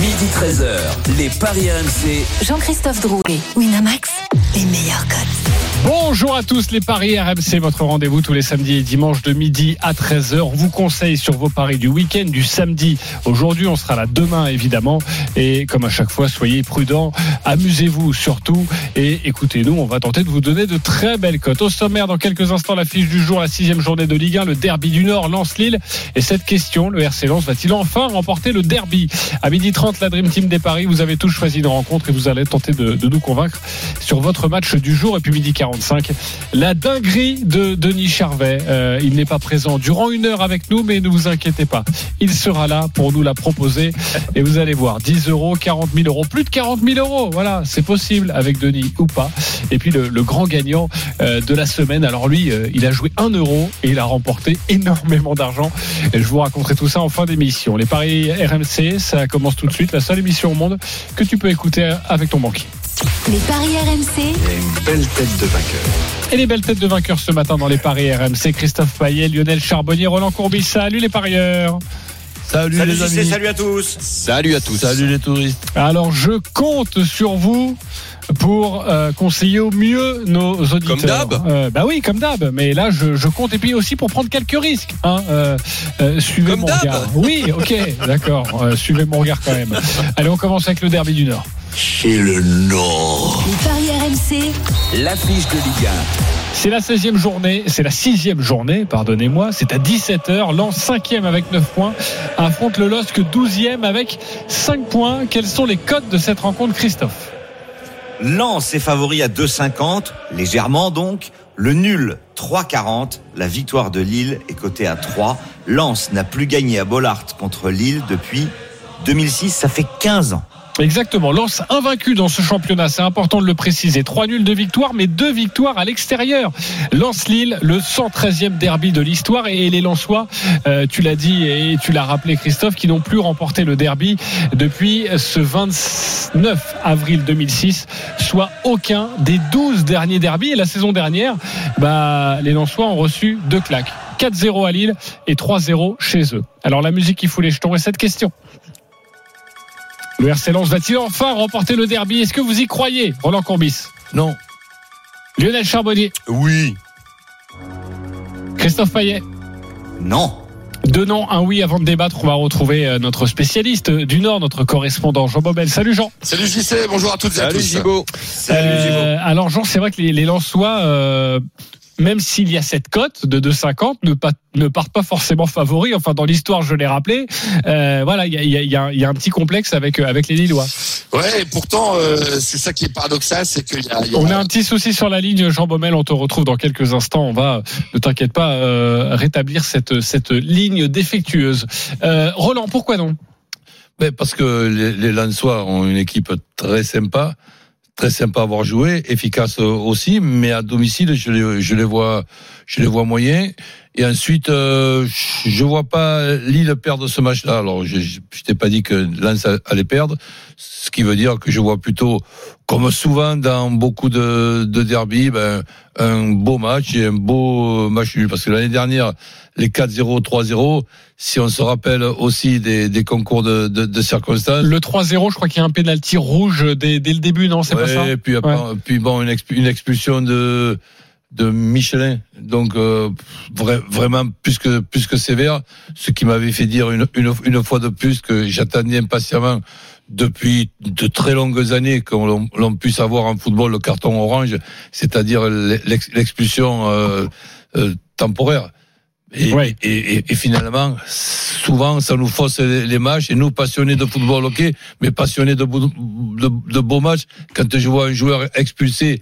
Midi 13h, les Paris RMC. Jean-Christophe Drouet, Winamax, les meilleurs codes. Bonjour à tous les paris RMC, votre rendez-vous tous les samedis et dimanches de midi à 13h. On vous conseille sur vos paris du week-end, du samedi. Aujourd'hui, on sera là demain évidemment. Et comme à chaque fois, soyez prudents, amusez-vous surtout et écoutez-nous. On va tenter de vous donner de très belles cotes. Au sommaire, dans quelques instants, la fiche du jour, la sixième journée de Ligue 1, le derby du Nord, Lance-Lille. Et cette question, le RC Lens va-t-il enfin remporter le derby? À midi 30, la Dream Team des paris, vous avez tous choisi une rencontre et vous allez tenter de, nous convaincre sur votre match du jour. Et puis midi 40 la dinguerie de Denis Charvet. Euh, il n'est pas présent durant une heure avec nous, mais ne vous inquiétez pas. Il sera là pour nous la proposer. Et vous allez voir, 10 euros, 40 000 euros, plus de 40 000 euros. Voilà, c'est possible avec Denis ou pas. Et puis le, grand gagnant euh, de la semaine. Alors lui, euh, il a joué 1 euro et il a remporté énormément d'argent. Je vous raconterai tout ça en fin d'émission. Les paris RMC, ça commence tout de suite. La seule émission au monde que tu peux écouter avec ton banquier. Les paris RMC. A une belle tête de vainqueur. Et les belles têtes de vainqueurs ce matin dans les paris RMC. Christophe Payet, Lionel Charbonnier, Roland Courbis. Salut les parieurs. Salut, Salut les amis. salut à tous. Salut à tous. Salut les touristes. Alors je compte sur vous pour euh, conseiller au mieux nos auditeurs. Comme d'hab Euh, Bah oui, comme d'hab. Mais là, je, je compte et puis aussi pour prendre quelques risques. Hein. Euh, euh, suivez Comme mon regard. Oui, ok, d'accord. Euh, suivez mon regard quand même. Allez, on commence avec le derby du Nord. Chez le Nord. Les paris RMC. L'affiche de Ligue C'est la 16e journée, c'est la sixième journée, pardonnez-moi. C'est à 17h. Lens 5e avec 9 points. Affronte le LOSC 12e avec 5 points. Quels sont les codes de cette rencontre, Christophe? Lens est favori à 2,50, légèrement donc. Le nul 3,40. La victoire de Lille est cotée à 3. Lens n'a plus gagné à Bollard contre Lille depuis 2006. Ça fait 15 ans. Exactement. Lens invaincu dans ce championnat, c'est important de le préciser. Trois nuls de victoire, mais deux victoires à l'extérieur. Lens-Lille, le 113e derby de l'histoire. Et les Lensois, euh, tu l'as dit et tu l'as rappelé Christophe, qui n'ont plus remporté le derby depuis ce 29 avril 2006, soit aucun des 12 derniers derbys. Et la saison dernière, bah, les Lensois ont reçu deux claques. 4-0 à Lille et 3-0 chez eux. Alors la musique qui fout les jetons est cette question. Le RC Lens va-t-il enfin remporter le derby? Est-ce que vous y croyez, Roland Courbis? Non. Lionel Charbonnier? Oui. Christophe Payet? Non. Deux noms, un oui avant de débattre. On va retrouver euh, notre spécialiste du Nord, notre correspondant Jean Bobel. Salut Jean. Salut JC, bonjour à toutes et à tous. Euh, alors Jean, c'est vrai que les, les Lensois, euh, même s'il y a cette cote de 2,50, ne, pas- ne partent pas forcément favoris. Enfin, dans l'histoire, je l'ai rappelé. Euh, voilà, il y a, il y a- il y a un- il y a un petit complexe avec, euh, avec les Lillois. Ouais, et pourtant, euh, c'est ça qui est paradoxal, c'est qu'il y a. il y a- On a un petit souci sur la ligne, Jean Baumel. On te retrouve dans quelques instants. On va, ne t'inquiète pas, euh, rétablir cette, cette ligne défectueuse. Euh, Roland, pourquoi non? Ben, parce que les, les Lensois ont une équipe très sympa, très sympa à avoir joué, efficace aussi, mais à domicile, je les, je les vois, je les vois moyens. Et ensuite, euh, je vois pas Lille perdre ce match-là. Alors, je, je, je t'ai pas dit que Lens allait perdre, ce qui veut dire que je vois plutôt, comme souvent dans beaucoup de, de derbies, ben, un beau match et un beau match nul. Parce que l'année dernière, les 4-0, 3-0, si on se rappelle aussi des, des concours de, de, de circonstances. Le 3-0, je crois qu'il y a un pénalty rouge dès, dès le début, non? C'est pas ça? Ouais, puis, après, puis bon, une, exp- une expulsion de de Michelin, donc euh, vra- vraiment plus que plus que sévère, ce qui m'avait fait dire une, une, une fois de plus que j'attendais impatiemment depuis de très longues années qu'on l'on- puisse avoir en football le carton orange, c'est-à-dire l'ex- l'expulsion euh, euh, temporaire. Et, Ouais. et, et, et finalement, souvent, ça nous fausse les, les matchs. Et nous, passionnés de football, ok, mais passionnés de, beau- de, de beaux matchs, quand je vois un joueur expulsé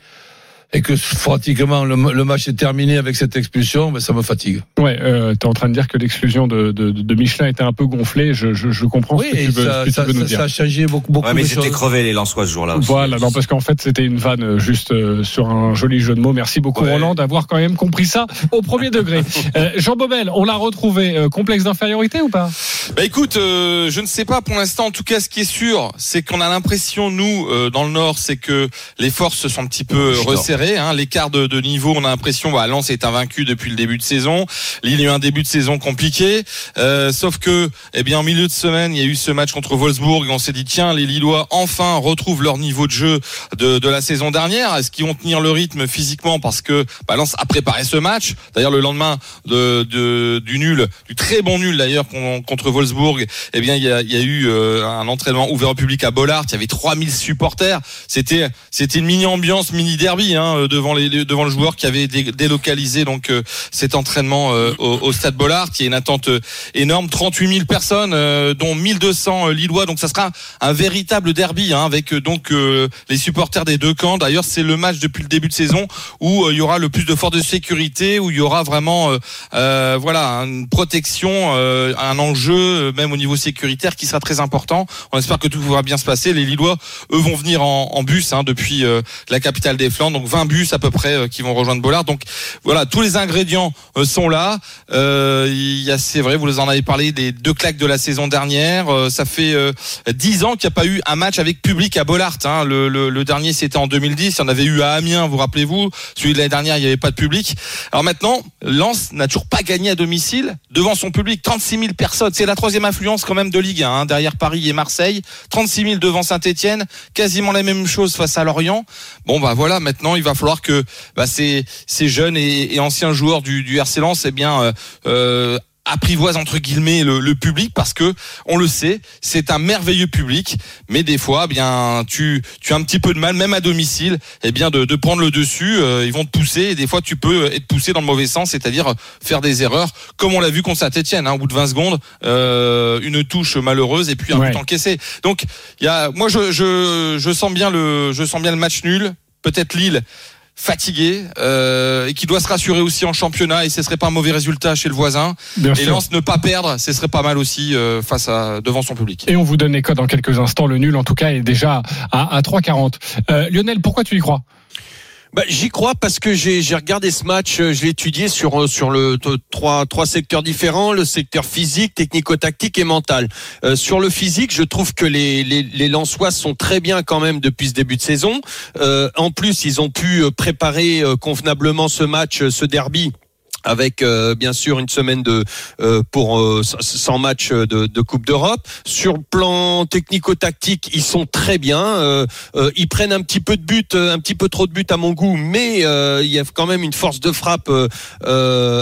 et que pratiquement le, le match est terminé avec cette expulsion, ben, ça me fatigue. Ouais, euh, tu es en train de dire que l'exclusion de, de, de Michelin était un peu gonflée. Je, je, je comprends Oui, ce que tu veux, ça, ce que tu ça, nous ça, dire. ça a changé beaucoup, beaucoup Ouais, mais c'était crevé les Lensois ce jour-là aussi. Voilà, non, parce qu'en fait, c'était une vanne euh, juste euh, sur un joli jeu de mots. Merci beaucoup, Ouais. Roland, d'avoir quand même compris ça au premier degré. Euh, Jean Bobel, on l'a retrouvé. euh, complexe d'infériorité ou pas? Bah écoute, euh, je ne sais pas pour l'instant. En tout cas, ce qui est sûr, c'est qu'on a l'impression, nous, euh, dans le Nord, c'est que les forces se sont un petit peu Je resserrées. Hein. L'écart de, niveau, on a l'impression, bah, Lens est invaincu depuis le début de saison. Lille a eu un début de saison compliqué. Euh, sauf que, eh bien, en milieu de semaine, il y a eu ce match contre Wolfsburg. On s'est dit, tiens, les Lillois, enfin, retrouvent leur niveau de jeu de, la saison dernière. Est-ce qu'ils vont tenir le rythme physiquement? Parce que bah, a préparé ce match. D'ailleurs, le lendemain de, de- du nul, du très bon nul d'ailleurs con- contre Wolfsburg, eh bien, il y a, il y a eu euh, un entraînement ouvert au public à Bollard. Il y avait 3000 supporters. C'était, c'était une mini ambiance, mini derby hein, euh, devant les, devant le joueur qui avait dé- délocalisé donc euh, cet entraînement euh, au, au stade Bollard. Y a une attente énorme, 38 000 personnes, dont 1200 Lillois. Donc ça sera un véritable derby hein, avec donc les supporters des deux camps. D'ailleurs, c'est le match depuis le début de saison où il y aura le plus de forces de sécurité, où il y aura vraiment euh, voilà une protection, euh, un enjeu même au niveau sécuritaire qui sera très important. On espère que tout va bien se passer. Les Lillois, eux, vont venir en, en bus hein, depuis euh, la capitale des Flandres, 20 bus à peu près euh, qui vont rejoindre Bollard. Donc voilà, tous les ingrédients euh, sont là. Euh, c'est vrai, vous en avez parlé des deux claques de la saison dernière. Ça fait euh, 10 ans qu'il n'y a pas eu un match avec public à Bollard. Hein. Le dernier, c'était en 2010. Il y en avait eu à Amiens, vous rappelez-vous. Celui de l'année dernière, il n'y avait pas de public. Alors maintenant, Lens n'a toujours pas gagné à domicile devant son public. 36 000 personnes. C'est la troisième influence quand même de Ligue 1, hein, derrière Paris et Marseille. 36 000 devant Saint-Etienne. Quasiment la même chose face à Lorient. Bon, bah voilà, maintenant, il va falloir que bah, ces, ces jeunes et, et anciens joueurs du, du RC Lens, eh bien, euh, euh, apprivoise entre guillemets le, le public parce que on le sait c'est un merveilleux public. Mais des fois eh bien tu tu as un petit peu de mal même à domicile eh bien de, de prendre le dessus. Euh, ils vont te pousser et des fois tu peux être poussé dans le mauvais sens c'est-à-dire faire des erreurs comme on l'a vu contre Saint-Etienne hein, au bout de 20 secondes euh, une touche malheureuse et puis un Ouais. but encaissé. Donc il y a moi je, je je sens bien le je sens bien le match nul peut-être Lille fatigué euh, et qui doit se rassurer aussi en championnat et ce serait pas un mauvais résultat chez le voisin Bien et. Lens ne pas perdre ce serait pas mal aussi euh, face à devant son public Et on vous donne les codes dans quelques instants. Le nul, en tout cas, est déjà à, à 3,40. Euh, Lionel, pourquoi tu y crois? Bah, J'y crois parce que j'ai regardé ce match, euh, je l'ai étudié sur euh, sur le trois trois secteurs différents, le secteur physique, technico-tactique et mental. Euh, sur le physique, je trouve que les les sont très bien quand même depuis ce début de saison. En plus, ils ont pu préparer convenablement ce match, ce derby avec euh, bien sûr une semaine de euh, pour euh, sans match de, de Coupe d'Europe. Sur le plan technico-tactique, ils sont très bien. Euh, euh, ils prennent un petit peu de but, euh, un petit peu trop de buts à mon goût, mais il y a quand même une force de frappe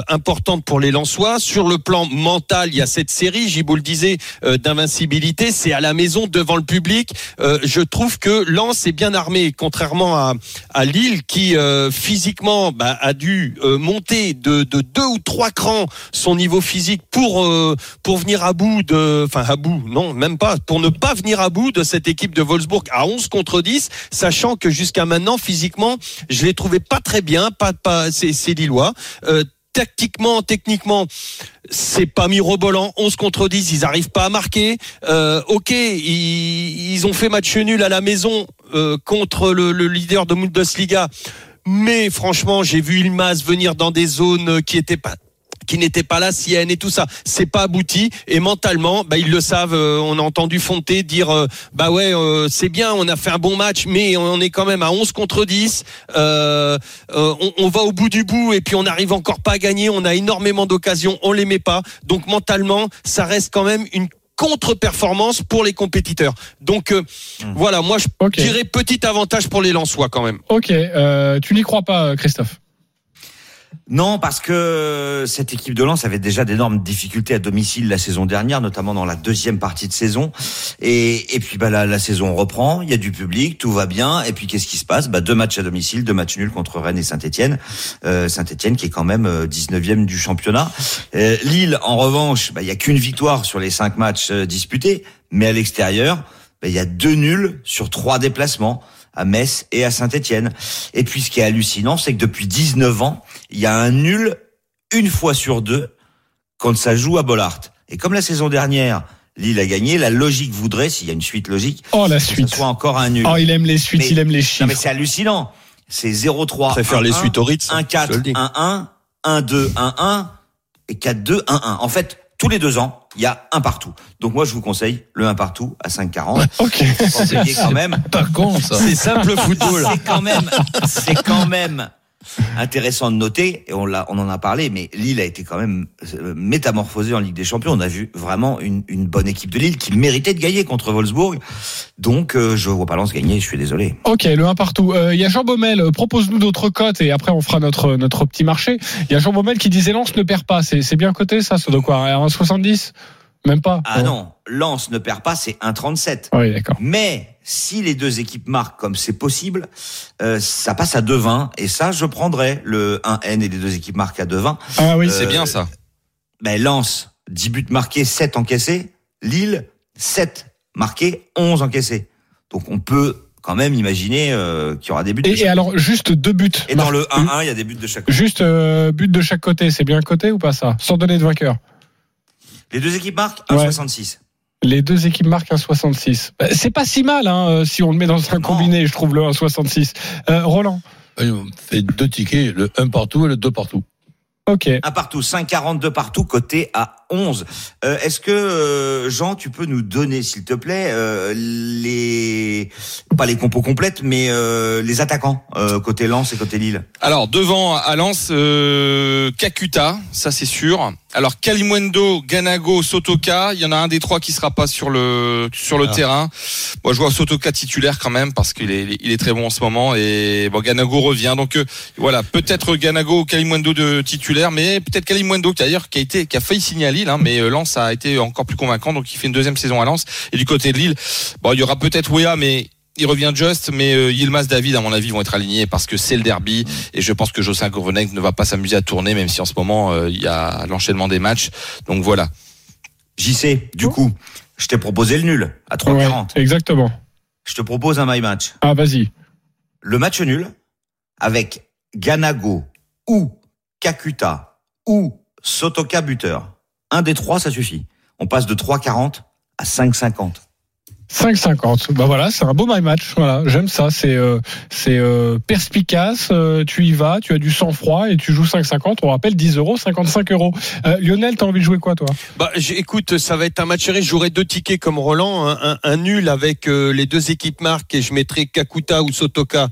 importante pour les Lensois. Sur le plan mental, il y a cette série, vous le disais, euh, d'invincibilité. C'est à la maison devant le public. Je trouve que Lens est bien armé, contrairement à, à Lille qui physiquement bah, a dû monter de deux ou trois crans son niveau physique pour euh, pour venir à bout de, enfin à bout, non même pas, pour ne pas venir à bout de cette équipe de Wolfsburg à 11 contre 10, sachant que jusqu'à maintenant physiquement, je les trouvais pas très bien, pas pas c'est c'est Lillois. Euh, Tactiquement, techniquement, c'est pas mirobolant. 11 contre 10, ils arrivent pas à marquer. Euh, ok, ils, ils ont fait match nul à la maison euh, contre le, le leader de Bundesliga. Mais franchement, j'ai vu Ilmaz venir dans des zones qui étaient pas qui n'étaient pas là, Sienne et tout ça, c'est pas abouti et mentalement, bah ils le savent. euh, on a entendu Fonté dire, euh, bah ouais, euh, c'est bien, on a fait un bon match, mais on est quand même à 11 contre 10. Euh, euh, on, on va au bout du bout et puis on n'arrive encore pas à gagner. On a énormément d'occasions, on les met pas. Donc mentalement, ça reste quand même une contre-performance pour les compétiteurs. Donc euh, voilà, moi je dirais petit avantage pour les Lensois quand même. Ok, euh, tu n'y crois pas, Christophe Non, parce que cette équipe de Lens avait déjà d'énormes difficultés à domicile la saison dernière, notamment dans la deuxième partie de saison. Et, et puis bah, la, la saison reprend, il y a du public, tout va bien. Et puis qu'est-ce qui se passe? Bah, Deux matchs à domicile, deux matchs nuls contre Rennes et Saint-Etienne. Euh, Saint-Etienne qui est quand même euh, 19e du championnat. Euh, Lille, en revanche, bah, il y a qu'une victoire sur les cinq matchs euh, disputés. Mais à l'extérieur, bah, il y a deux nuls sur trois déplacements à Metz et à Saint-Etienne. Et puis ce qui est hallucinant, c'est que depuis 19 ans, il y a un nul une fois sur deux quand ça joue à Bollard. Et comme la saison dernière, Lille a gagné, la logique voudrait, s'il y a une suite logique, Oh, la que ce suite. soit encore un nul. Oh, il aime les suites, Mais- il aime les Non mais chiffres. c'est hallucinant. C'est 0-3. Je préfère 1-1, les suites au Ritz. 1-4, je le dis. 1-1, 1-2, 1-1 et 4-2, 1-1. En fait, tous les deux ans, il y a un partout. Donc moi, je vous conseille le 1 partout à 5,40. Ok. Conseillez quand même. Pas con, ça. C'est simple football. C'est quand même, c'est quand même intéressant de noter, et on l'a, on en a parlé, mais Lille a été quand même euh, métamorphosée en Ligue des Champions. On a vu vraiment une, une bonne équipe de Lille qui méritait de gagner contre Wolfsburg. Donc, euh, je vois pas Lens gagner, je suis désolé. Ok, le 1 partout. Euh, Il y a Jean Baumel, euh, propose-nous d'autres cotes et après on fera notre notre petit marché. Il y a Jean Baumel qui disait Lens ne perd pas. C'est c'est bien coté ça, ça doit quoi 1,70 Même pas? Ah non, Lens ne perd pas, c'est 1,37. Oui, d'accord. Mais si les deux équipes marquent comme c'est possible, euh, ça passe à 2,20 et ça je prendrais le 1N et les deux équipes marquent à 2,20. Ah oui, C'est Euh, bien ça. Ben Lens 10 buts marqués, 7 encaissés. Lille 7 marqués, 11 encaissés. Donc on peut quand même imaginer euh, qu'il y aura des buts. de Et, et chaque- alors juste deux buts. Et dans le 1-1, il y a des buts de chaque côté. Juste euh, but de chaque côté, c'est bien coté ou pas ça? Sans donner de vainqueur. Les deux équipes marquent Ouais. 1,66. Les deux équipes marquent un 66. Bah, C'est pas si mal hein, euh, si on le met dans un combiné, je trouve le 1,66. Euh, Roland. On fait deux tickets, le 1 partout et le 2 partout. Ok. Un partout, 5,42 partout, coté à 11. Euh, Est-ce que, euh, Jean, tu peux nous donner, s'il te plaît, euh, les... Pas les compos complètes, mais les attaquants, côté Lens et côté Lille? Alors devant à Lens, Kakuta, ça c'est sûr. Alors Kalimwendo, Ganago, Sotoka, il y en a un des trois qui sera pas sur le sur le Ah. terrain. Moi je vois Sotoka titulaire quand même parce qu'il est il est très bon en ce moment et bon Ganago revient donc voilà peut-être Ganago ou Kalimwendo de titulaire mais peut-être Kalimwendo qui d'ailleurs qui a été qui a failli signer à Lille hein, mais euh, Lens a été encore plus convaincant donc il fait une deuxième saison à Lens et du côté de Lille bon il y aura peut-être Wea mais il revient juste, mais euh, Yilmaz David, à mon avis, vont être alignés parce que c'est le derby et je pense que Jocelyn Gourvenec ne va pas s'amuser à tourner, même si en ce moment euh, il y a l'enchaînement des matchs. Donc voilà. JC, du coup, je t'ai proposé le nul à 3,40. Ouais, exactement. Je te propose un my match. Ah vas-y. Le match nul avec Ganago ou Kakuta ou Sotoka buteur. Un des trois, ça suffit. On passe de 3,40 à 5,50. 5,50. Bah voilà, c'est un beau my match. Voilà, j'aime ça. C'est euh, c'est euh, perspicace. euh, tu y vas, tu as du sang-froid et tu joues 5,50. On rappelle 10 euros, 55 euros. Lionel, t'as envie de jouer quoi toi? Bah, écoute, ça va être un match serré. J'aurai deux tickets comme Roland, un, un- nul avec les deux équipes marques et je mettrai Kakuta ou Sotoka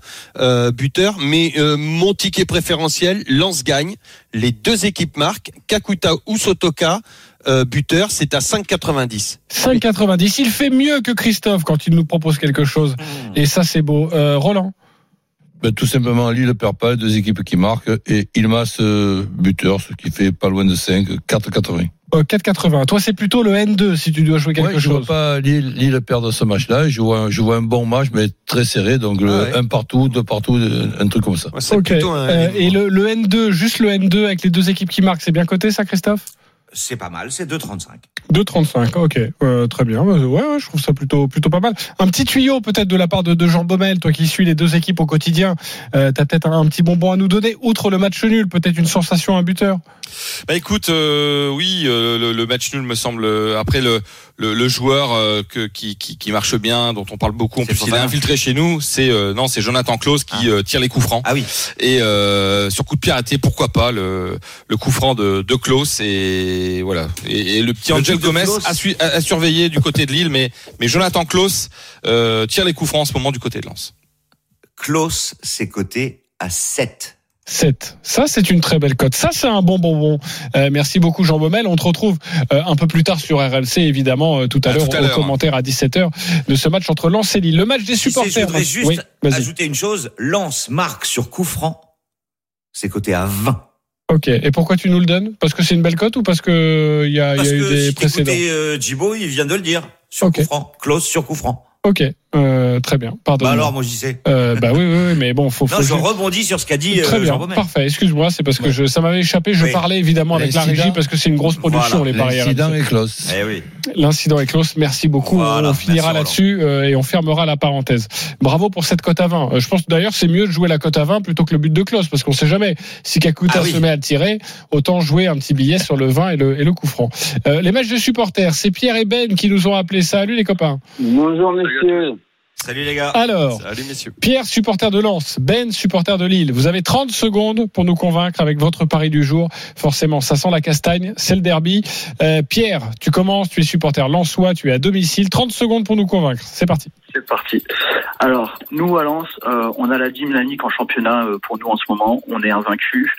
buteur. Mais mon ticket préférentiel, Lance gagne. Les deux équipes marques, Kakuta ou Sotoka euh, buteur, c'est à 5,90. 5,90. Il fait mieux que Christophe quand il nous propose quelque chose. Et ça, c'est beau. Euh, Roland. Ben, tout simplement, Lille ne perd pas, deux équipes qui marquent, et Ilmas euh, buteur, ce qui fait pas loin de 5, 4,80. Euh, 4,80. Toi, c'est plutôt le N2 si tu dois jouer quelque Ouais, je vois chose. pas Lille, Lille perdre ce match-là. Je vois, je vois un bon match, mais très serré. Donc, le Ah ouais. un partout, deux partout, un truc comme ça. Ouais, un- Euh, et le, le N2, juste le N2 avec les deux équipes qui marquent, c'est bien coté ça, Christophe? C'est pas mal, c'est 2,35. 2,35. Ok, Euh, très bien. Ouais, ouais, je trouve ça plutôt plutôt pas mal. Un petit tuyau peut-être de la part de, de Jean Baumel, toi qui suis les deux équipes au quotidien. Euh, T'as peut-être un, un petit bonbon à nous donner, outre le match nul, peut-être une sensation, un buteur. Bah écoute, euh, oui, euh, le, le match nul me semble. Après le le, le joueur euh, que, qui, qui qui marche bien, dont on parle beaucoup, en plus il est infiltré chez nous. C'est euh, non, c'est Jonathan Klaus qui euh, tire les coups francs. Ah oui, Et euh, sur coup de pied arrêté, pourquoi pas le, le coup franc de, de Klaus et voilà. Et, et le petit Le Angel Gomez a, su- a- a surveillé du côté de Lille, mais mais Jonathan Klaus euh, tire les coups francs en ce moment du côté de Lens. Klaus, c'est coté à 7. 7. Ça, c'est une très belle cote. Ça, c'est un bon bonbon. Euh, merci beaucoup, Jean Baumel. On te retrouve euh, un peu plus tard sur RLC, évidemment, euh, tout à l'heure, au commentaire à 17h de ce match entre Lens et Lille. Le match des supporters. je voudrais juste Oui, ajouter une chose. Lance marque sur coup franc, c'est coté à 20. Ok. Et pourquoi tu nous le donnes? Parce que c'est une belle cote ou parce que il y a, y eu que des si précédents? euh, Djibo, il vient de le dire. Sur coup franc. Klaus sur coup franc. Ok. Euh, très bien. Pardon. Bah alors, moi, j'y sais. Euh, bah oui, oui, oui, mais bon, faut. Non, faut je juste- rebondis sur ce qu'a dit Très euh, bien, Jean parfait. Excuse-moi, c'est parce que je, ça m'avait échappé. Je Oui. parlais évidemment avec la L'incident. régie parce que c'est une grosse production Voilà. les paris. L'incident est close. Eh oui. L'incident est close. Merci beaucoup. Voilà, on finira là-dessus euh, et on fermera la parenthèse. Bravo pour cette cote à 20. Euh, je pense d'ailleurs c'est mieux de jouer la cote à 20 plutôt que le but de close parce qu'on sait jamais si Kakuta Ah oui. se met à tirer, autant jouer un petit billet sur le 20 et le, et le coup franc. Euh, les matchs de supporters, c'est Pierre et Ben qui nous ont appelé. Salut les copains. Bonjour messieurs. Salut les gars. Alors, Salut messieurs. Pierre, supporter de Lens, Ben, supporter de Lille. Vous avez 30 secondes pour nous convaincre avec votre pari du jour. Forcément, ça sent la castagne, c'est le derby. Euh, Pierre, tu commences, tu es supporter lensois, tu es à domicile. 30 secondes pour nous convaincre. C'est parti. C'est parti. Alors, nous à Lens, euh, on a la dynamique en championnat euh, pour nous en ce moment. On est invaincu.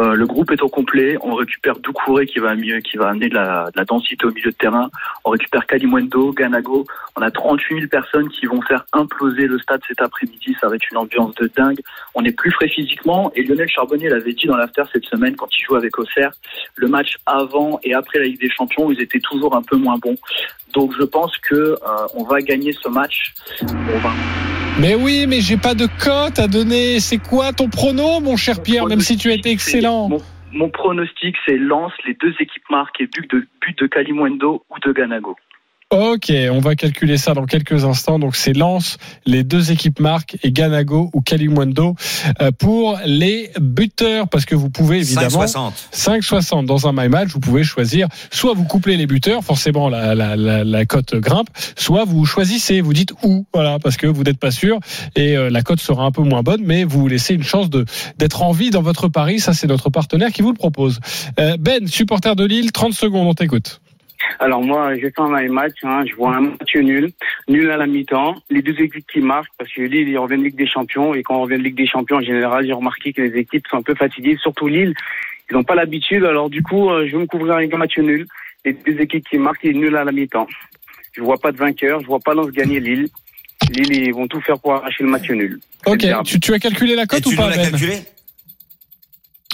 Euh, le groupe est au complet. On récupère Doucouré qui va mieux, qui va amener de la, de la densité au milieu de terrain. On récupère Kalimwendo, Ganago. On a 38 000 personnes qui vont faire imploser le stade cet après-midi. Ça va être une ambiance de dingue. On est plus frais physiquement. Et Lionel Charbonnier l'avait dit dans l'after cette semaine quand il jouait avec Auxerre. Le match avant et après la Ligue des Champions, ils étaient toujours un peu moins bons. Donc je pense que on va gagner ce match. Mais oui, mais j'ai pas de cote à donner. C'est quoi ton prono, mon cher Pierre, même si tu as été excellent? Mon, mon pronostic, c'est Lens, les deux équipes marquent et but de, but de Kalimwendo ou de Ganago. Ok, on va calculer ça dans quelques instants. Donc c'est Lens, les deux équipes marquent et Ganago ou Kalimwendo euh, pour les buteurs parce que vous pouvez évidemment 5,60. 5,60 dans un my match. Vous pouvez choisir soit vous couplez les buteurs, forcément la, la, la, la cote grimpe, soit vous choisissez, vous dites où, voilà, parce que vous n'êtes pas sûr et euh, la cote sera un peu moins bonne, mais vous vous laissez une chance de d'être en vie dans votre pari. Ça c'est notre partenaire qui vous le propose. Euh, ben, supporter de Lille, 30 secondes, on t'écoute. Alors moi, je fais un match, hein, je vois un match nul, nul à la mi-temps, les deux équipes qui marquent, parce que Lille, ils reviennent de Ligue des Champions, et quand on revient de Ligue des Champions, en général, j'ai remarqué que les équipes sont un peu fatiguées, surtout Lille, ils n'ont pas l'habitude, alors du coup, euh, je vais me couvrir avec un match nul, les deux équipes qui marquent, et nul à la mi-temps. Je vois pas de vainqueur, je vois pas Lens gagner Lille. Lille, ils vont tout faire pour arracher le match nul. Ok, tu, tu as calculé la cote ou pas Ben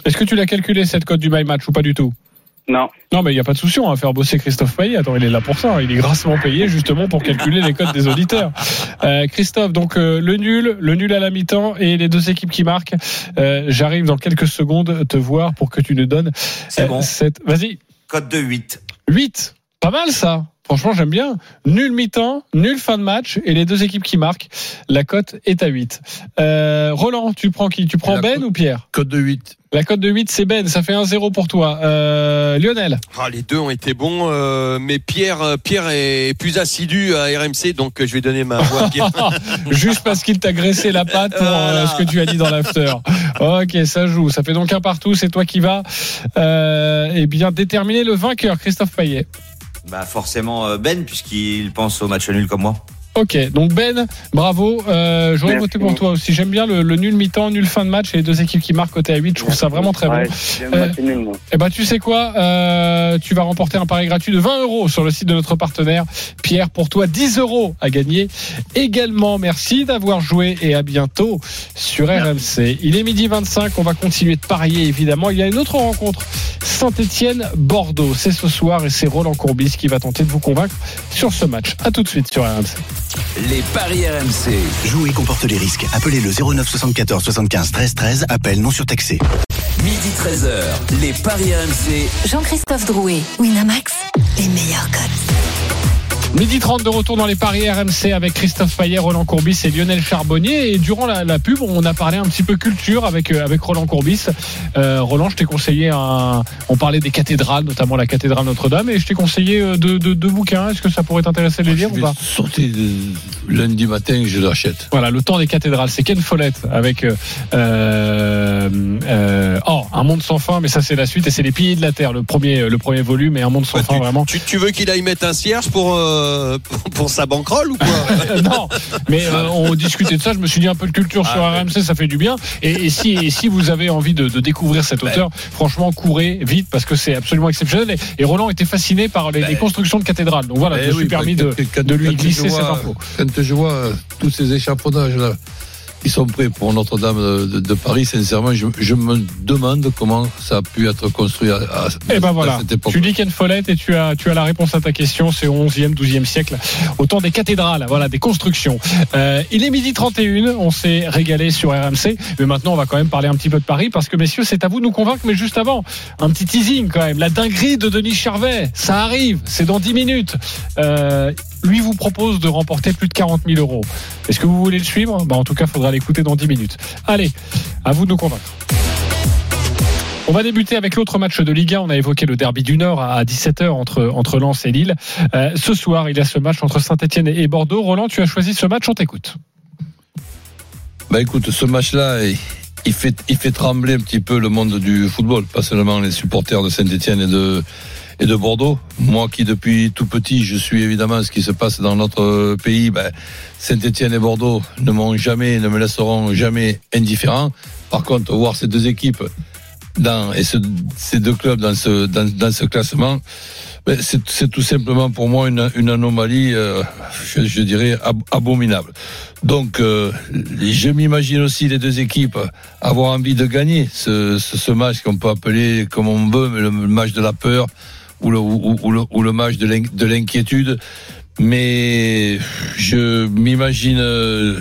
Est-ce que tu l'as calculé cette cote du my match ou pas du tout? Non. Non, mais il n'y a pas de souci, on va faire bosser Christophe Payet. Attends, il est là pour ça. Il est grassement payé justement pour calculer les cotes des auditeurs. Euh, Christophe, donc euh, le nul, le nul à la mi-temps et les deux équipes qui marquent. Euh, J'arrive dans quelques secondes te voir pour que tu nous donnes C'est bon. cette. Vas-y, Code de 8. 8. Pas mal ça. Franchement, j'aime bien. Nul mi-temps, nul fin de match et les deux équipes qui marquent. La cote est à 8. Euh, Roland, tu prends qui? Tu prends La Ben cote- ou Pierre? Code de 8. La cote de 8, c'est Ben. Ça fait 1-0 pour toi. Euh, Lionel? Ah, les deux ont été bons, euh, mais Pierre, euh, Pierre est plus assidu à RMC, donc euh, je vais donner ma voix à Pierre. Juste parce qu'il t'a graissé la patte pour euh, Voilà. ce que tu as dit dans l'after. Ok, ça joue. Ça fait donc un partout. C'est toi qui vas euh, eh bien déterminer le vainqueur, Christophe Payet. Bah forcément euh, Ben, puisqu'il pense au match nul comme moi. Ok, donc Ben, bravo. Euh, J'aurais voté pour toi aussi. J'aime bien le, le nul mi-temps, nul fin de match et les deux équipes qui marquent côté à 8. Je trouve ça vraiment très Ouais, bon. Euh, nul, moi. Eh ben, tu sais quoi euh, Tu vas remporter un pari gratuit de 20 euros sur le site de notre partenaire. Pierre, pour toi, 10 euros à gagner. Également, merci d'avoir joué et à bientôt sur RMC. Il est midi 25. On va continuer de parier, évidemment. Il y a une autre rencontre. Saint-Etienne-Bordeaux. C'est ce soir et c'est Roland Courbis qui va tenter de vous convaincre sur ce match. À tout de suite sur RMC. Les paris RMC. Jouer comporte les risques. Appelez le 09 74 75 13 13. Appel non surtaxé. Midi 13h. Les paris RMC. Jean-Christophe Drouet, Winamax, les meilleurs cotes. Midi 30 de retour dans les paris RMC avec Christophe Payet, Roland Courbis et Lionel Charbonnier. Et durant la, la pub, on a parlé un petit peu culture avec, euh, avec Roland Courbis. Euh, Roland, je t'ai conseillé un. On parlait des cathédrales, notamment la cathédrale Notre-Dame, et je t'ai conseillé euh, deux, deux, deux bouquins. Est-ce que ça pourrait t'intéresser de les lire Je ou pas sortir de- lundi matin, je l'achète. Voilà, le temps des cathédrales, c'est Ken Follett avec euh, euh, oh un monde sans fin, mais ça c'est la suite et c'est les piliers de la terre, le premier le premier volume et un monde sans Ouais, fin vraiment. tu, tu veux qu'il aille mettre un cierge pour, euh, pour, sa banquerolle ou quoi non, mais euh, on discutait de ça. Je me suis dit un peu de culture sur Ah, RMC, ça fait du bien. Et, et si, et si vous avez envie de, de découvrir cet auteur, franchement, courez vite parce que c'est absolument exceptionnel. Et, et Roland était fasciné par les, les constructions de cathédrales. Donc voilà, Eh je me oui, suis permis bah, de, lui glisser cette info. Quand je vois euh, tous ces échafaudages là, ils sont prêts pour Notre-Dame de, Paris. Sincèrement, je, je me demande comment ça a pu être construit à, à- Et ben à voilà, cette époque. tu dis Ken Follett et tu as, tu as la réponse à ta question, c'est au 11e, 12e siècle, au temps des cathédrales, voilà, des constructions. Euh, il est midi 31, on s'est régalé sur RMC, mais maintenant on va quand même parler un petit peu de Paris, parce que messieurs, c'est à vous de nous convaincre, mais juste avant, un petit teasing quand même, la dinguerie de Denis Charvet, ça arrive, c'est dans 10 minutes. Euh, lui vous propose de remporter plus de 40 000 euros. Est-ce que vous voulez le suivre? Bah, En tout cas, il faudra l'écouter dans 10 minutes. Allez, à vous de nous convaincre. On va débuter avec l'autre match de Ligue 1. On a évoqué le derby du Nord à 17h entre, entre Lens et Lille. Euh, ce soir, il y a ce match entre Saint-Etienne et Bordeaux. Roland, tu as choisi ce match, on t'écoute. Bah écoute, ce match-là, il- fait, il fait trembler un petit peu le monde du football, pas seulement les supporters de Saint-Etienne et de, et de Bordeaux. Moi qui depuis tout petit, je suis évidemment ce qui se passe dans notre pays, ben, Saint-Etienne et Bordeaux ne m'ont jamais, ne me laisseront jamais indifférent. Par contre, voir ces deux équipes dans, et ce- ces deux clubs dans ce, dans, ce classement, ben, c'est tout simplement pour moi une, une anomalie, euh, je, dirais, ab- abominable. Donc, euh, je m'imagine aussi les deux équipes avoir envie de gagner ce, ce match qu'on peut appeler comme on veut, mais le match de la peur ou match de l'in- de l'inquiétude. Mais je m'imagine euh,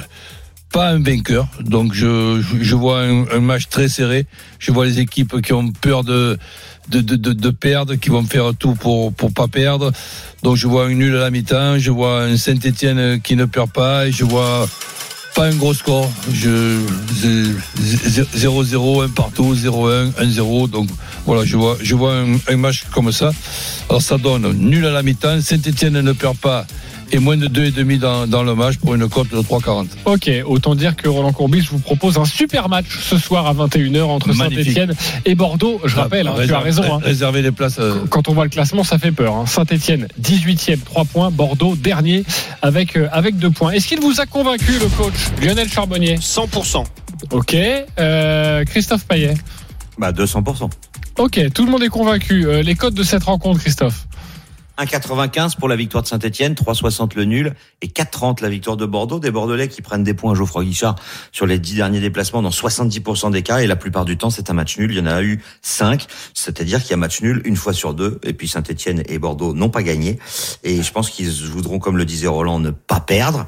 pas un vainqueur. Donc, je, vois un, match très serré. Je vois les équipes qui ont peur de perdre, qui vont faire tout pour pour pas perdre. Donc je vois un nul à la mi-temps, je vois un Saint-Étienne qui ne perd pas, et je vois pas un gros score. Je 0-0, un partout, 0-1, 1-0. Donc voilà, je vois un, un match comme ça. Alors ça donne nul à la mi-temps, Saint-Étienne ne perd pas et moins de 2,5 dans, dans le match pour une cote de 3,40. Ok, autant dire que Roland Courbis vous propose un super match ce soir à 21h entre. Saint-Etienne et Bordeaux. Je rappelle, hein, tu as raison. hein. Réservez les places. euh, Quand on voit le classement, ça fait peur. hein. Saint-Etienne, 18e, 3 points. Bordeaux, dernier, avec, euh, avec 2 points. Est-ce qu'il vous a convaincu, le coach Lionel Charbonnier 100%. Ok. Euh, Christophe Payet Bah 200%. Ok, tout le monde est convaincu. Euh, les codes de cette rencontre, Christophe 1,95 pour la victoire de Saint-Etienne, 3,60 le nul et 4,30 la victoire de Bordeaux. Des Bordelais qui prennent des points à Geoffroy Guichard sur les 10 derniers déplacements dans 70% des cas et la plupart du temps c'est un match nul. Il y en a eu 5, c'est-à-dire qu'il y a match nul une fois sur deux et puis Saint-Etienne et Bordeaux n'ont pas gagné et je pense qu'ils voudront, comme le disait Roland, ne pas perdre.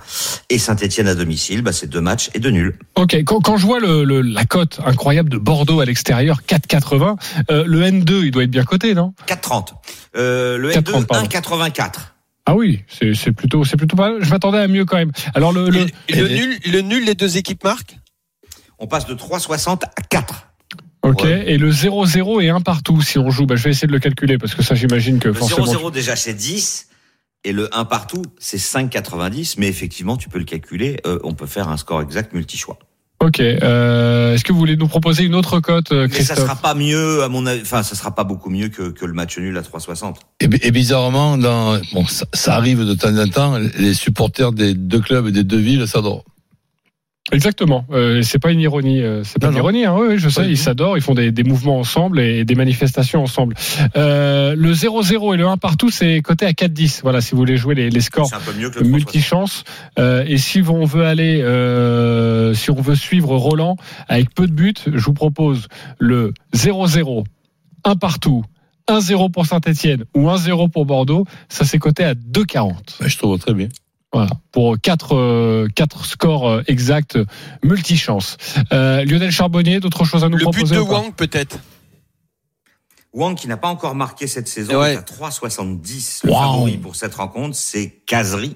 Et Saint-Etienne à domicile, bah, c'est deux matchs et deux nuls. Ok, quand, quand je vois le, le- la cote incroyable de Bordeaux à l'extérieur, 4,80, euh, le N2, il doit être bien coté, non? 4,30. Euh, le 4,30, N2, pardon. 1,84. Ah oui, c'est c'est plutôt, c'est plutôt pas. mal. Je m'attendais à mieux quand même. Alors le, le- Et le nul, le nul, les deux équipes marquent? On passe de 3,60 à 4. ok, Ouais. et le 0-0 et un partout si on joue. Bah, je vais essayer de le calculer parce que ça, j'imagine que Le forcément. 0-0 déjà c'est 10 et le 1 partout c'est 5,90 mais effectivement tu peux le calculer, euh, on peut faire un score exact multi-choix. Ok. Euh, Est-ce que vous voulez nous proposer une autre cote, euh, Mais ça Christophe sera pas mieux à mon avis, enfin ça sera pas beaucoup mieux que, que le match nul à 3,60. Et, bi- et bizarrement, dans, bon, ça, ça arrive de temps en temps, les supporters des deux clubs et des deux villes s'adorent. Exactement. Euh, c'est pas une ironie. euh, c'est pas Non, une non. ironie. Hein. Oui, oui, je sais. Ils s'adorent. Ils font des, des mouvements ensemble et des manifestations ensemble. Euh, le 0-0 et le 1 partout, c'est coté à 4-10. Voilà, si vous voulez jouer les, les scores C'est un peu mieux que le 3,60. multichance. Euh, et si on veut aller, euh, si on veut suivre Roland avec peu de buts, je vous propose le 0-0, 1 partout. 1-0 pour Saint-Etienne ou 1-0 pour Bordeaux, ça c'est coté à 2,40. Ben, Je trouve très bien. Voilà, pour quatre, euh, quatre scores euh, exacts multichance. Euh, Lionel Charbonnier, d'autres choses à nous Le but proposer de ou pas? Wang, peut-être? Wang qui n'a pas encore marqué cette saison, Ouais. est à 3,70. Le Wow. favori pour cette rencontre, c'est Kazri,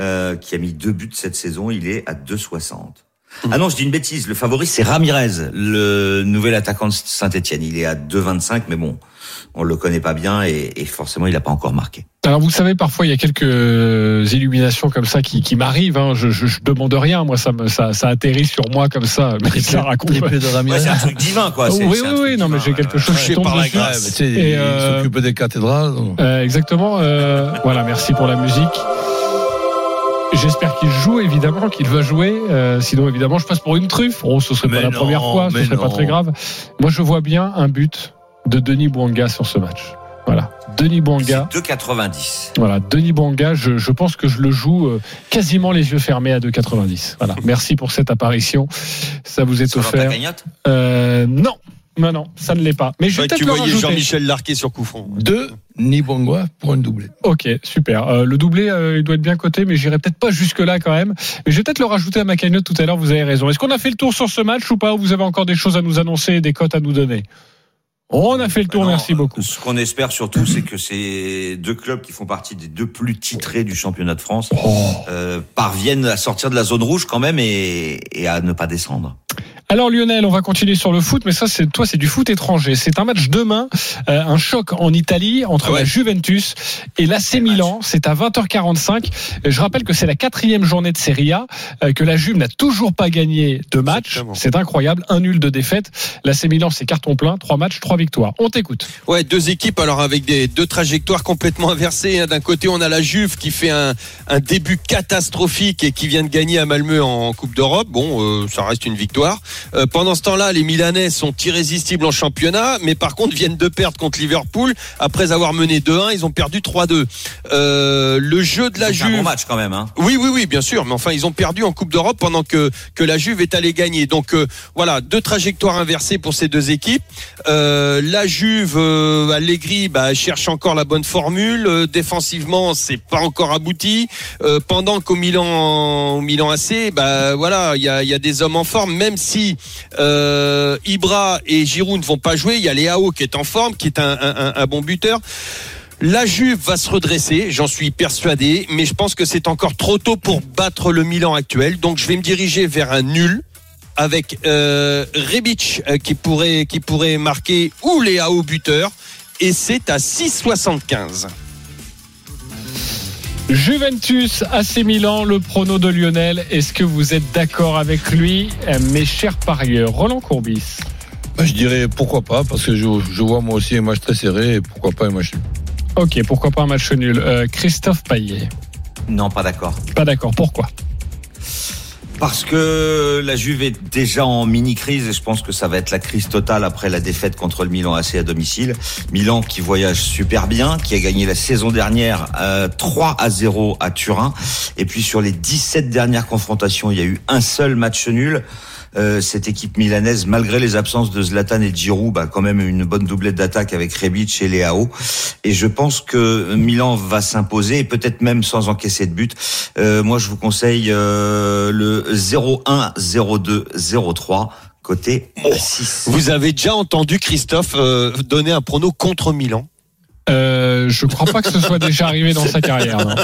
euh, qui a mis deux buts cette saison. Il est à 2,60. Ah non, je dis une bêtise. Le favori, c'est Ramirez, le nouvel attaquant de Saint-Etienne. Il est à 2,25, mais bon, on le connaît pas bien et, et forcément, il n'a pas encore marqué. Alors vous savez, parfois il y a quelques illuminations comme ça qui, qui m'arrivent. Hein. Je, je, je demande rien, moi ça, me, ça, ça atterrit sur moi comme ça. Mais raconte. De Ouais, Ramirez. c'est un truc divin, quoi. C'est- oui, c'est oui, oui, non, mais j'ai quelque ouais. chose qui tombe par la sais, Et, il euh, s'occupe des cathédrales. Euh, exactement. euh, voilà, merci pour la musique. J'espère qu'il joue, évidemment, qu'il va jouer. Euh, sinon, évidemment, je passe pour une truffe. Oh, ce serait Mais pas la première fois, ce serait pas très grave. Moi, je vois bien un but de Denis Bouanga sur ce match. Voilà. Denis Bouanga. 2,90. Voilà, Denis Bouanga, je, je pense que je le joue euh, quasiment les yeux fermés à 2,90. Voilà. Merci pour cette apparition. Ça vous est ta offert. cagnotte Euh, non, non, non, ça ne l'est pas. Mais je vais Ouais, tu peut-être le voyais rajouter. Jean-Michel Larquet sur coup franc. Deux, Nibongwa pour un doublé. Ok, super. Euh, le doublé, euh, il doit être bien coté, mais j'irai peut-être pas jusque-là quand même. Mais je vais peut-être le rajouter à ma cagnotte tout à l'heure, vous avez raison. Est-ce qu'on a fait le tour sur ce match ou pas Ou vous avez encore des choses à nous annoncer et des cotes à nous donner? On a fait le tour, Non, merci beaucoup. Ce qu'on espère surtout, c'est que ces deux clubs qui font partie des deux plus titrés du championnat de France Oh. euh, parviennent à sortir de la zone rouge quand même et, et à ne pas descendre. Alors Lionel, on va continuer sur le foot, mais ça, c'est toi, c'est du foot étranger. C'est un match demain, euh, un choc en Italie entre Ouais. la Juventus et l'AC Milan. C'est à 20h45. Euh, Je rappelle que c'est la quatrième journée de Serie A, euh, que la Juve n'a toujours pas gagné de match. C'est incroyable, un nul de défaite. L'AC Milan, c'est carton plein, trois matchs, trois victoires. On t'écoute. Ouais, deux équipes alors avec des deux trajectoires complètement inversées. hein. D'un côté, on a la Juve qui fait un, un début catastrophique et qui vient de gagner à Malmö en Coupe d'Europe. Bon, euh, ça reste une victoire. Euh, pendant ce temps-là, les Milanais sont irrésistibles en championnat, mais par contre viennent de perdre contre Liverpool après avoir mené 2-1. Ils ont perdu 3-2. Euh, le jeu de la C'est un Juve. bon match quand même. Hein. Oui, oui, oui, bien sûr. Mais enfin, ils ont perdu en Coupe d'Europe pendant que que la Juve est allée gagner. Donc euh, voilà, deux trajectoires inversées pour ces deux équipes. Euh, la Juve, euh, Allegri, bah, cherche encore la bonne formule. Euh, défensivement, c'est pas encore abouti. Euh, pendant qu'au Milan, au Milan AC, bah voilà, il y a, y a des hommes en forme. Même si euh, Ibra et Giroud ne vont pas jouer, il y a Léao qui est en forme, qui est un- un- un bon buteur. La Juve va se redresser, j'en suis persuadé, mais je pense que c'est encore trop tôt pour battre le Milan actuel. Donc je vais me diriger vers un nul avec euh, Rebic euh, qui pourrait qui pourrait marquer ou Léao buteur et c'est à 6,75. Juventus, AC Milan, le prono de Lionel. Est-ce que vous êtes d'accord avec lui, euh, mes chers parieurs? Roland Courbis. Bah, je dirais pourquoi pas, parce que je, je vois moi aussi un match très serré, et pourquoi pas un match nul. Ok, pourquoi pas un match nul? Euh, Christophe Paillet. Non, pas d'accord. Pas d'accord, pourquoi? Parce que la Juve est déjà en mini crise et je pense que ça va être la crise totale après la défaite contre le Milan AC à domicile. Milan qui voyage super bien, qui a gagné la saison dernière euh, 3 à 0 à Turin. Et puis sur les 17 dernières confrontations, il y a eu un seul match nul. Euh, cette équipe milanaise, malgré les absences de Zlatan et de Giroud, bah, quand même une bonne doublette d'attaque avec Rebic et Leao. Et je pense que Milan va s'imposer, et peut-être même sans encaisser de but. Euh, moi, je vous conseille euh, le 0-1, 0-2, 0-3 côté Oh. 6. Vous avez déjà entendu Christophe euh, donner un prono contre Milan? Euh, Je crois pas que ce soit déjà arrivé dans sa carrière. non.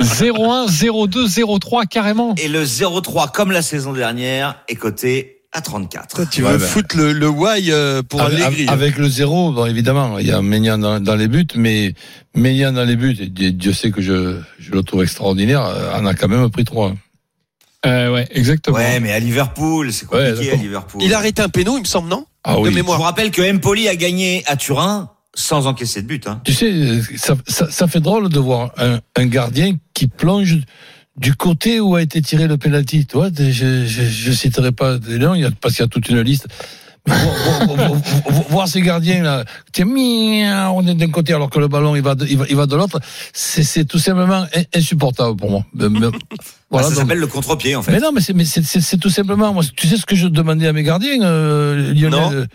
0-1, 0-2, 0-3, carrément. Et le 0-3, comme la saison dernière, est coté à 34. Tu Ouais, veux ben. foutre le, le why euh, pour avec, Allegri avec le zéro, bon, évidemment, il y a Ménian dans, dans les buts, mais Ménian dans les buts, et Dieu sait que je, je le trouve extraordinaire, euh, en a quand même pris trois. Euh, ouais, exactement. Ouais, mais à Liverpool, c'est Ouais, compliqué à d'accord. Liverpool. Il a arrêté un péno, il me semble, non? Ah De oui. Je mémoire. vous rappelle que Empoli a gagné à Turin sans encaisser de but. Hein. Tu sais, ça, ça, ça fait drôle de voir un, un gardien qui plonge du côté où a été tiré le penalty. Tu vois, je, je, je citerai pas des noms, parce qu'il y a toute une liste. Voir, voir- voir- voir- voir ces gardiens là, tiens, on est d'un côté alors que le ballon il va de, il va, il va de l'autre, c'est tout simplement in- insupportable pour moi. Mais- Voilà, ça s'appelle le contre-pied en fait. mais non, mais c'est tout simplement. Moi, tu sais ce que je demandais à mes gardiens, euh, Lionel? Non.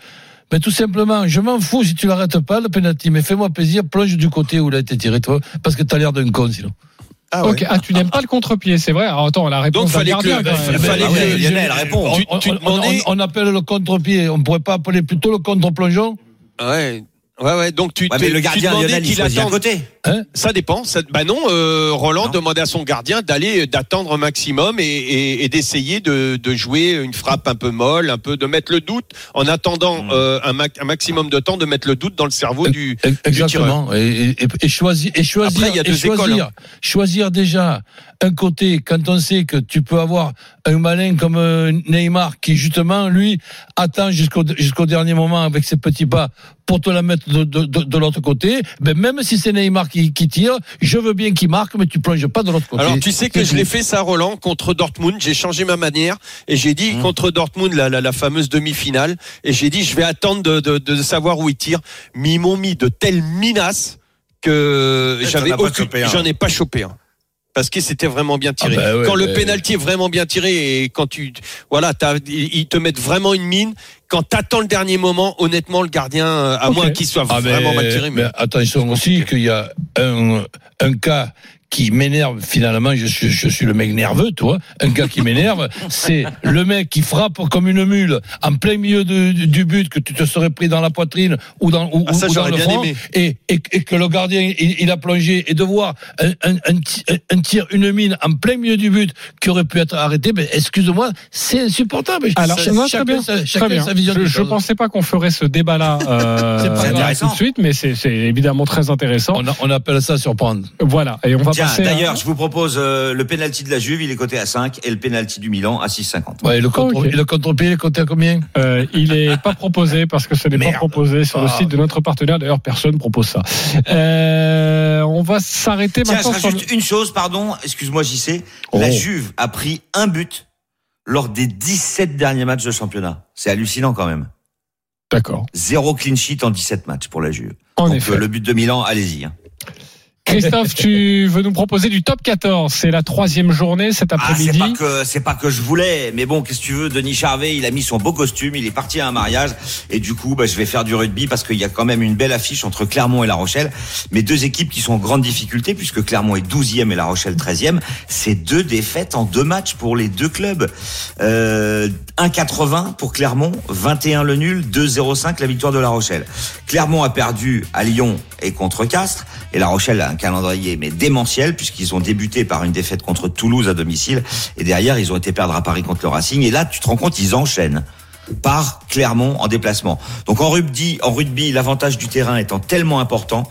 Mais tout simplement, je m'en fous si tu l'arrêtes pas le penalty, mais fais-moi plaisir, plonge du côté où il a été tiré, toi, parce que t'as l'air d'un con sinon. Ah Ok, ah, tu n'aimes pas le contre-pied, c'est vrai. Alors attends, la réponse Donc, fallait que gardien, même. fallait Ah que- ouais, Lionel, on, on- demandais- on- on appelle le contre-pied, on pourrait pas appeler plutôt le contre-plongeon Ouais. Ouais, ouais, donc tu, Ouais, tu- mais le tu gardien demandais Lionel, il attende. côté. Ça dépend. Ça, bah non, euh, Roland Non. demandait à son gardien d'aller, d'attendre un maximum et, et- et d'essayer de, de jouer une frappe un peu molle, un peu de mettre le doute en attendant Mm. euh, un, ma- un maximum de temps de mettre le doute dans le cerveau du. Exactement. Et, et, et choisir, et choisir, Après, il y a deux écoles, choisir, hein. choisir déjà un côté, quand on sait que tu peux avoir un malin comme euh, Neymar qui justement lui attend jusqu'au jusqu'au dernier moment avec ses petits pas pour te la mettre de, de, de, de l'autre côté, ben même si c'est Neymar qui, qui tire, je veux bien qu'il marque, mais tu plonges pas de l'autre côté. Alors tu sais que je l'ai fait ça, Roland, contre Dortmund. J'ai changé ma manière et j'ai dit Mmh. contre Dortmund la, la, la fameuse demi-finale et j'ai dit je vais attendre de, de, de savoir où il tire. Mais ils m'ont mis de telles menaces que j'avais as pas aucune, chopé un. j'en ai pas chopé un. Parce que c'était vraiment bien tiré. Ah bah ouais, quand le mais- pénalty est vraiment bien tiré et quand tu, voilà, t'as- ils te mettent vraiment une mine. Quand t'attends le dernier moment, honnêtement, le gardien, euh, à moins qu'il soit Ah, mais- vraiment mal tiré, mais, mais attention aussi qu'il y a un, un cas qui m'énerve finalement, je suis, je suis le mec nerveux, toi. Un cas qui m'énerve, c'est le mec qui frappe comme une mule en plein milieu de- du, du but que tu te serais pris dans la poitrine ou dans, ou, Ah, ça, ou dans j'aurais le bien front, aimé. et, et, et que le gardien il, il a plongé et de voir un, un, un, ti- un tir, une mine en plein milieu du but qui aurait pu être arrêté, ben excuse-moi, c'est insupportable. Alors, Cha- non, très chacun bien, sa- très chacun bien. sa vision Je, choses. pensais pas qu'on ferait ce débat-là euh, tout de suite, mais c'est c'est évidemment très intéressant. On, a- on appelle ça surprendre. Voilà, et on va Tiens, à- d'ailleurs, je vous propose euh, le penalty de la Juve, il est coté à 5 et le penalty du Milan à 6,50. Ouais, et le contre- Ok. et le contre-pied, il est compté à combien? Euh, il est pas proposé parce que ce n'est pas proposé sur le Ah. site de notre partenaire. D'ailleurs, personne propose ça. Euh, on va s'arrêter Tiens, je maintenant sur rajoute une chose, pardon, excuse-moi JC. Oh. La Juve a pris un but lors des 17 derniers matchs de championnat. C'est hallucinant quand même. D'accord. Zéro clean sheet en 17 matchs pour la Juve. En Donc effet. euh, le but de Milan, allez-y. hein. Christophe, tu veux nous proposer du top 14. C'est la troisième journée cet Ah, c'est après-midi. pas que c'est pas que je voulais, mais bon, qu'est-ce que tu veux? Denis Charvet, il a mis son beau costume, il est parti à un mariage, et du coup, bah, je vais faire du rugby parce qu'il y a quand même une belle affiche entre Clermont et La Rochelle. Mais deux équipes qui sont en grande difficulté puisque Clermont est 12e et La Rochelle 13e. C'est deux défaites en deux matchs pour les deux clubs. Euh, 1,80 pour Clermont, 21 le nul, 2,05 la victoire de La Rochelle. Clermont a perdu à Lyon et contre Castres, et La Rochelle a un calendrier mais démentiel puisqu'ils ont débuté par une défaite contre Toulouse à domicile et derrière ils ont été perdre à Paris contre le Racing et là tu te rends compte ils enchaînent par Clermont en déplacement. Donc en rugby, en rugby, l'avantage du terrain étant tellement important,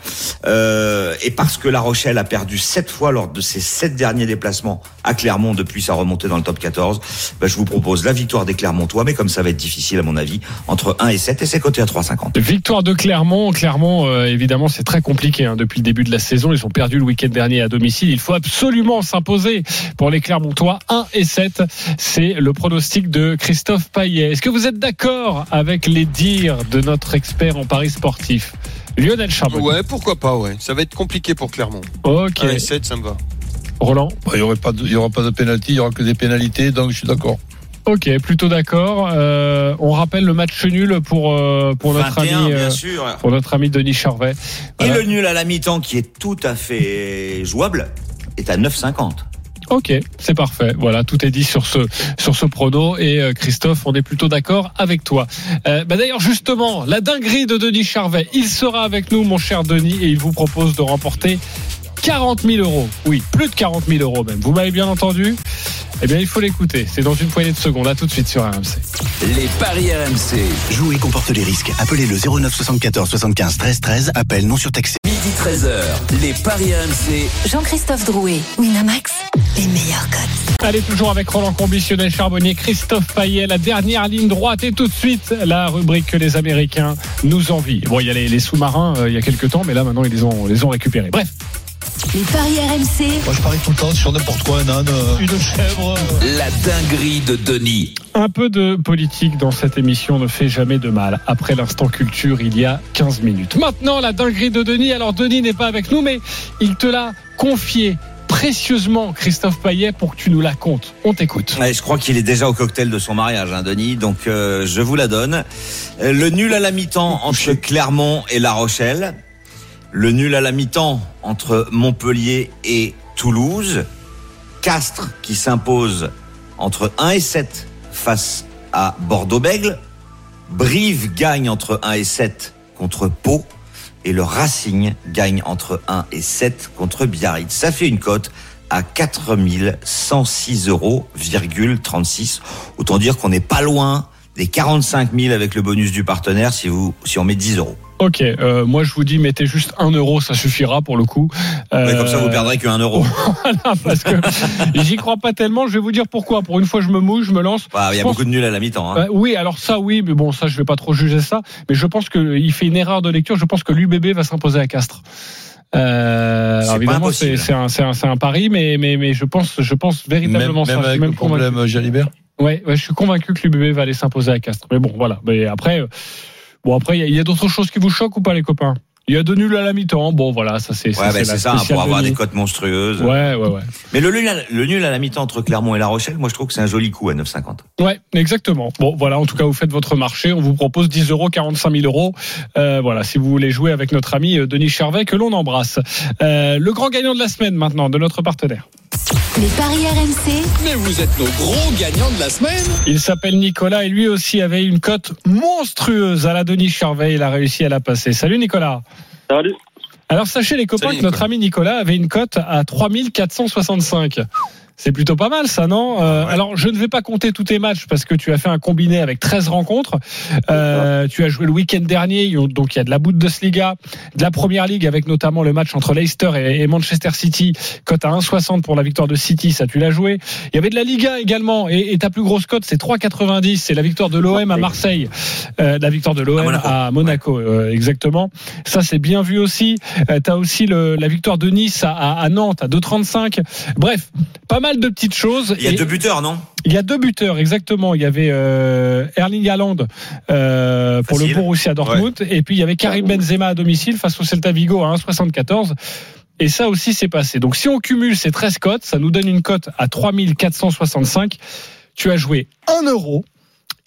euh, et parce que La Rochelle a perdu sept fois lors de ses sept derniers déplacements à Clermont depuis sa remontée dans le top 14, bah, je vous propose la victoire des Clermontois, mais comme ça va être difficile à mon avis, entre 1 et 7 et c'est coté à 3,50. Victoire de Clermont. Clermont, euh, évidemment, c'est très compliqué hein, depuis le début de la saison. Ils ont perdu le week-end dernier à domicile. Il faut absolument s'imposer pour les Clermontois. 1 et 7, c'est le pronostic de Christophe Paillet. Est-ce que vous êtes d'accord avec les dires de notre expert en paris sportif Lionel Charbonnier? ouais, pourquoi pas, ouais. Ça va être compliqué pour Clermont. Ok. 1 et 7, ça me va. Roland? Bah, Il y aurait pas de, il y aura pas de pénalty, il y aura que des pénalités, donc je suis d'accord. Ok, plutôt d'accord. Euh, on rappelle le match nul pour euh, pour notre 21 ami bien euh, sûr. pour notre ami Denis Charvet. Et le nul à la mi-temps qui est tout à fait jouable est à 9,50. Ok, c'est parfait. Voilà, tout est dit sur ce sur ce prono et euh, Christophe, on est plutôt d'accord avec toi. Euh, bah d'ailleurs justement, la dinguerie de Denis Charvet, il sera avec nous, mon cher Denis, et il vous propose de remporter 40 000 euros. Oui, plus de 40 000 euros même. Vous m'avez bien entendu? Eh bien, il faut l'écouter. C'est dans une poignée de secondes. À tout de suite sur RMC. Les paris RMC. Jouer comporte les risques. Appelez le 09 74 75 13 13. Appel non surtaxé. Midi 13h. Les paris RMC. Jean-Christophe Drouet, Winamax, les meilleurs codes. Allez, toujours avec Roland Combitionnel Charbonnier, Christophe Payet, la dernière ligne droite et tout de suite la rubrique que les Américains nous envient. Bon, il y a les, les sous-marins euh, il y a quelques temps, mais là maintenant ils les ont, les ont récupérés. Bref, Les paris RMC, Moi, je parie tout le temps sur n'importe quoi, un âne, euh, une chèvre. euh. La dinguerie de Denis. un peu de politique dans cette émission ne fait jamais de mal. Après l'instant culture, il y a 15 minutes. Maintenant, la dinguerie de Denis. Alors, Denis n'est pas avec nous, mais il te l'a confié précieusement, Christophe Payet, pour que tu nous la comptes. On t'écoute. Ouais, je crois qu'il est déjà au cocktail de son mariage, hein, Denis. Donc euh, je vous la donne. Euh, Le nul à la mi-temps entre Clermont et La Rochelle. Le nul à la mi-temps entre Montpellier et Toulouse. Castres qui s'impose entre 1 et 7 face à Bordeaux-Bègle. Brive gagne entre 1 et 7 contre Pau. Et le Racing gagne entre 1 et 7 contre Biarritz. Ça fait une cote à 4106 euros, 36. Autant dire qu'on n'est pas loin des 45 000 avec le bonus du partenaire si vous si on met 10 euros. Ok, euh, moi je vous dis mettez juste un euro, ça suffira pour le coup. Ouais, comme Euh, ça vous perdrez que 1 euro. voilà, parce que j'y crois pas tellement. Je vais vous dire pourquoi. Pour une fois, je me mouille, je me lance. Bah, Il y a pense- beaucoup de nuls à la mi-temps. hein. Euh, oui, alors ça, oui, mais bon, ça, je vais pas trop juger ça. Mais je pense qu'il fait une erreur de lecture. Je pense que l'UBB va s'imposer à Castres. Euh, C'est alors pas évidemment, c'est un, un, un pari, mais, mais, mais je pense, je pense Même, véritablement ça. même Je suis avec même le convaincu. problème Jalibert? Ouais, ouais, je suis convaincu que l'UBB va aller s'imposer à Castres. Mais bon, voilà. Mais après, euh, bon, après, il y a- d'autres choses qui vous choquent ou pas, les copains? Il y a deux nuls à la mi-temps. Bon, voilà, ça c'est. Ouais, bah, la c'est ça, hein, pour avoir des cotes monstrueuses. Ouais, ouais, ouais. Mais le nul, à, le nul à la mi-temps entre Clermont et La Rochelle, moi je trouve que c'est un joli coup à 9,50. Ouais, exactement. Bon, voilà, en tout cas, vous faites votre marché. On vous propose 10 euros, 45 000 euros. Euh, voilà, si vous voulez jouer avec notre ami euh, Denis Charvet, que l'on embrasse. Euh, le grand gagnant de la semaine maintenant, de notre partenaire. Les paris RMC, Mais vous êtes nos gros gagnants de la semaine. Il s'appelle Nicolas et lui aussi avait une cote monstrueuse à la Denis Charvet. Il a réussi à la passer. Salut Nicolas. Salut. Alors sachez les copains Salut, que notre ami Nicolas avait une cote à 3465. C'est plutôt pas mal ça, non Euh, Alors je ne vais pas compter tous tes matchs parce que tu as fait un combiné avec 13 rencontres. Euh, tu as joué le week-end dernier, donc il y a de la Bundesliga, de la Première Ligue avec notamment le match entre Leicester et, Manchester City, cote à 1,60 pour la victoire de City, ça tu l'as joué. Il y avait de la Liga également et, et ta plus grosse cote c'est 3,90, c'est la victoire de l'OM à Marseille, euh, la victoire de l'OM À Monaco. à Monaco, euh, exactement. Ça c'est bien vu aussi. Euh, tu as aussi le, la victoire de Nice à, à- à Nantes à 2,35. Bref, pas mal de petites choses. Il y a Et- deux buteurs, non? il y a deux buteurs, exactement. Il y avait euh, Erling Haaland euh, pour le Borussia Dortmund, et puis il y avait Karim Benzema à domicile face au Celta Vigo à 1,74. Et ça aussi, c'est passé. Donc si on cumule ces 13 cotes, ça nous donne une cote à 3465. Tu as joué 1 euro.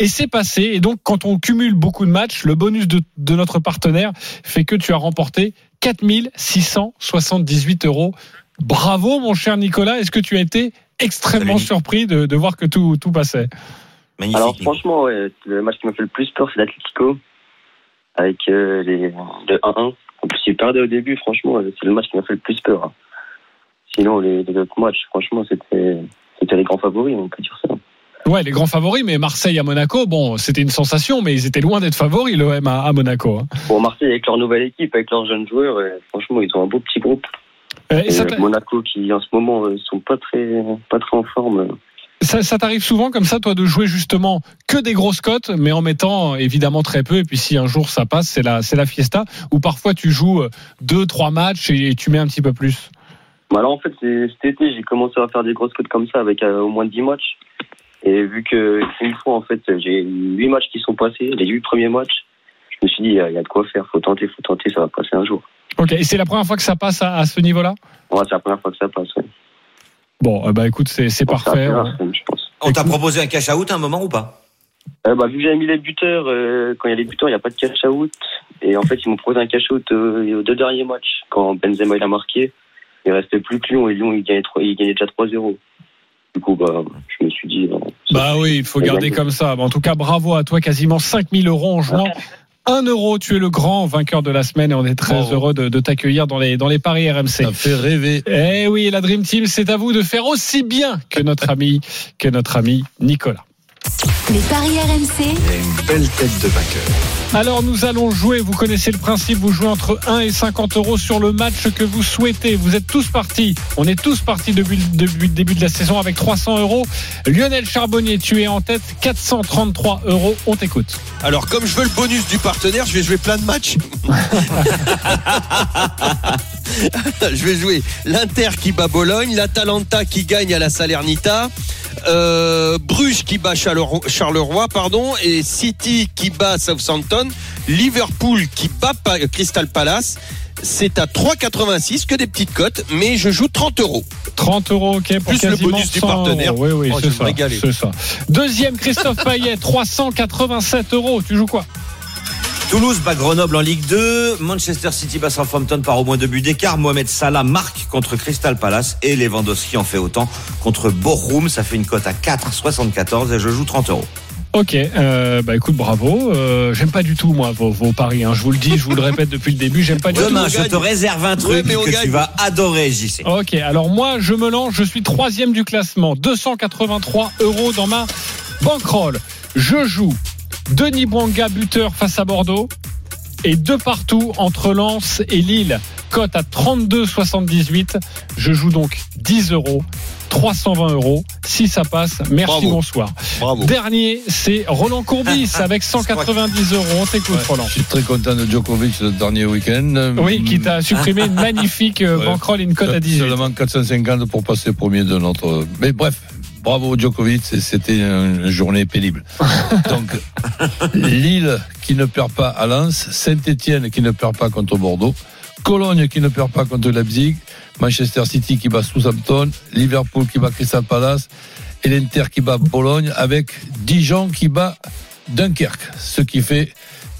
Et c'est passé. Et donc, quand on cumule beaucoup de matchs, le bonus de, de notre partenaire fait que tu as remporté 4678 euros. Bravo, mon cher Nicolas. Est-ce que tu as été extrêmement Salut. surpris de, de voir que tout, tout passait? Magnifique. Alors franchement, ouais, le match qui m'a fait le plus peur, c'est l'Atlético. Avec euh, les de 1-1. En plus, il perdait au début, franchement, euh, c'est le match qui m'a fait le plus peur. hein. Sinon, les, les autres matchs, franchement, c'était c'était les grands favoris, on peut dire ça. Ouais, les grands favoris, mais Marseille à Monaco, bon, c'était une sensation, mais ils étaient loin d'être favoris, l'OM à, à Monaco. hein. Pour Marseille, avec leur nouvelle équipe, avec leurs jeunes joueurs, euh, franchement, ils ont un beau petit groupe. Euh, et ça, euh, Monaco, qui en ce moment, euh, sont pas très, pas très en forme. ça, ça t'arrive souvent comme ça, toi, de jouer justement que des grosses cotes, mais en mettant évidemment très peu, et puis si un jour ça passe, c'est la, c'est la fiesta, ou parfois tu joues euh, deux, trois matchs et tu mets un petit peu plus? Bah alors, en fait, c'est- cet été, j'ai commencé à faire des grosses cotes comme ça, avec euh, au moins 10 matchs. Et vu que une fois, en fait, j'ai 8 matchs qui sont passés, les 8 premiers matchs, je me suis dit, il y, y a de quoi faire, faut tenter, faut tenter, ça va passer un jour. Ok, et c'est la première fois que ça passe à, à ce niveau-là Ouais, c'est la première fois que ça passe. Ouais. Bon, euh, bah écoute, c'est parfait. on- faire, je pense. On t'a proposé un cash out à un moment ou pas? Euh, bah, vu que j'avais mis les buteurs, euh, quand il y a les buteurs, il n'y a pas de cash out. Et en fait, ils m'ont proposé un cash out euh, aux deux derniers matchs. Quand Benzema il a marqué, il restait plus que Lyon et Lyon il gagnait, trois- il gagnait déjà 3-0. Du coup, bah, je me suis dit. Bah oui, il faut garder comme ça. Bah, En tout cas, bravo à toi, quasiment 5000 euros en jouant. 1 euro, tu es le grand vainqueur de la semaine et on est très heureux de, de t'accueillir dans les, dans les paris RMC. Ça fait rêver. Eh oui, la Dream Team, c'est à vous de faire aussi bien que notre ami, que notre ami Nicolas. Les paris RMC, Il y a une belle tête de vainqueur. Alors nous allons jouer, vous connaissez le principe, vous jouez entre 1 et 50 euros sur le match que vous souhaitez. Vous êtes tous partis, on est tous partis depuis, depuis le début de la saison avec 300 euros. Lionel Charbonnier, tu es en tête, 433 euros, on t'écoute. Alors, comme je veux le bonus du partenaire, je vais jouer plein de matchs. je vais jouer l'Inter qui bat Bologne, l'Atalanta qui gagne à la Salernita, euh, Bruges qui bat Charleroi, pardon, et City qui bat Southampton, Liverpool qui bat Pa- Crystal Palace. C'est à 3,86 que des petites cotes, mais je joue 30 euros. 30 euros, ok, pour Plus le bonus du 100 partenaire. euros. Oui, oui, Oh, ça, c'est ça. Deuxième, Christophe Payet, 387 euros. Tu joues quoi? Toulouse bat Grenoble en Ligue 2. Manchester City bat Southampton par au moins deux buts d'écart. Mohamed Salah marque contre Crystal Palace et Lewandowski en fait autant contre Bochum. Ça fait une cote à 4,74 et je joue 30 euros. Ok, euh, bah écoute, bravo. Euh, j'aime pas du tout moi vos, vos paris. Hein. Je vous le dis, je vous le répète depuis le début, j'aime pas du Demain, tout. je te réserve un truc Ouais, mais on que gagne. tu vas adorer, JC. Ok, alors moi je me lance, je suis troisième du classement, 283 euros dans ma bankroll. Je joue Denis Bouanga, buteur face à Bordeaux. Et deux partout entre Lens et Lille. Cote à 32,78. Je joue donc 10 euros. 320 euros. Si ça passe, merci, Bravo. bonsoir. Bravo. Dernier, c'est Roland Courbis avec 190 euros. On t'écoute, Roland. Je suis très content de Djokovic le dernier week-end. Oui, qui t'a supprimé une magnifique euh, Ouais. bankroll, une cote à 18. Seulement 450 pour passer premier de notre. Mais bref, bravo Djokovic, c'était une journée pénible. Donc, Lille qui ne perd pas à Lens, Saint-Etienne qui ne perd pas contre Bordeaux, Cologne qui ne perd pas contre Leipzig, Manchester City qui bat Southampton, Liverpool qui bat Crystal Palace et l'Inter qui bat Bologne avec Dijon qui bat Dunkerque, ce qui fait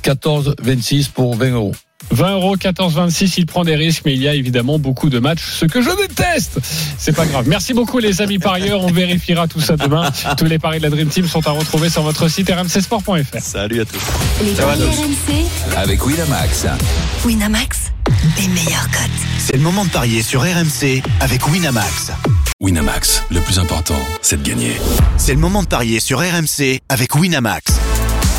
14-26 pour 20 euros. 20 euros, 14, 26, il prend des risques, mais il y a évidemment beaucoup de matchs, ce que je déteste. C'est pas grave. Merci beaucoup, les amis parieurs. On vérifiera tout ça demain. Tous les paris de la Dream Team sont à retrouver sur votre site rmcsport.fr. Salut à tous. Les paris RMC, Avec Winamax. Winamax, les meilleurs cotes. C'est le moment de parier sur RMC avec Winamax. Winamax, le plus important, c'est de gagner. C'est le moment de parier sur RMC avec Winamax.